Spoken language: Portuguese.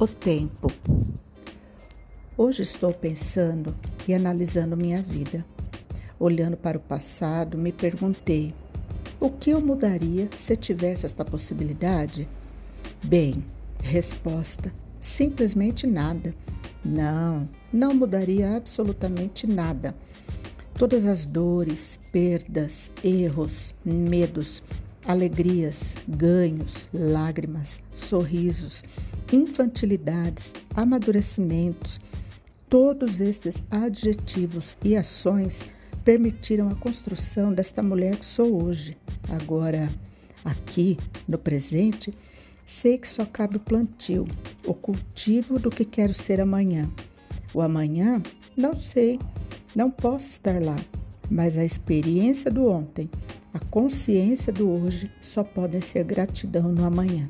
O tempo. Hoje estou pensando e analisando minha vida. Olhando para o passado, me perguntei: o que eu mudaria se tivesse esta possibilidade? Bem, resposta: simplesmente nada. Não, não mudaria absolutamente nada. Todas as dores, perdas, erros, medos, alegrias, ganhos, lágrimas, sorrisos, infantilidades, amadurecimentos, todos estes adjetivos e ações permitiram a construção desta mulher que sou hoje. Agora, aqui, no presente, sei que só cabe o plantio, o cultivo do que quero ser amanhã. O amanhã, não sei, não posso estar lá, mas a experiência do ontem a consciência do hoje só podem ser gratidão no amanhã.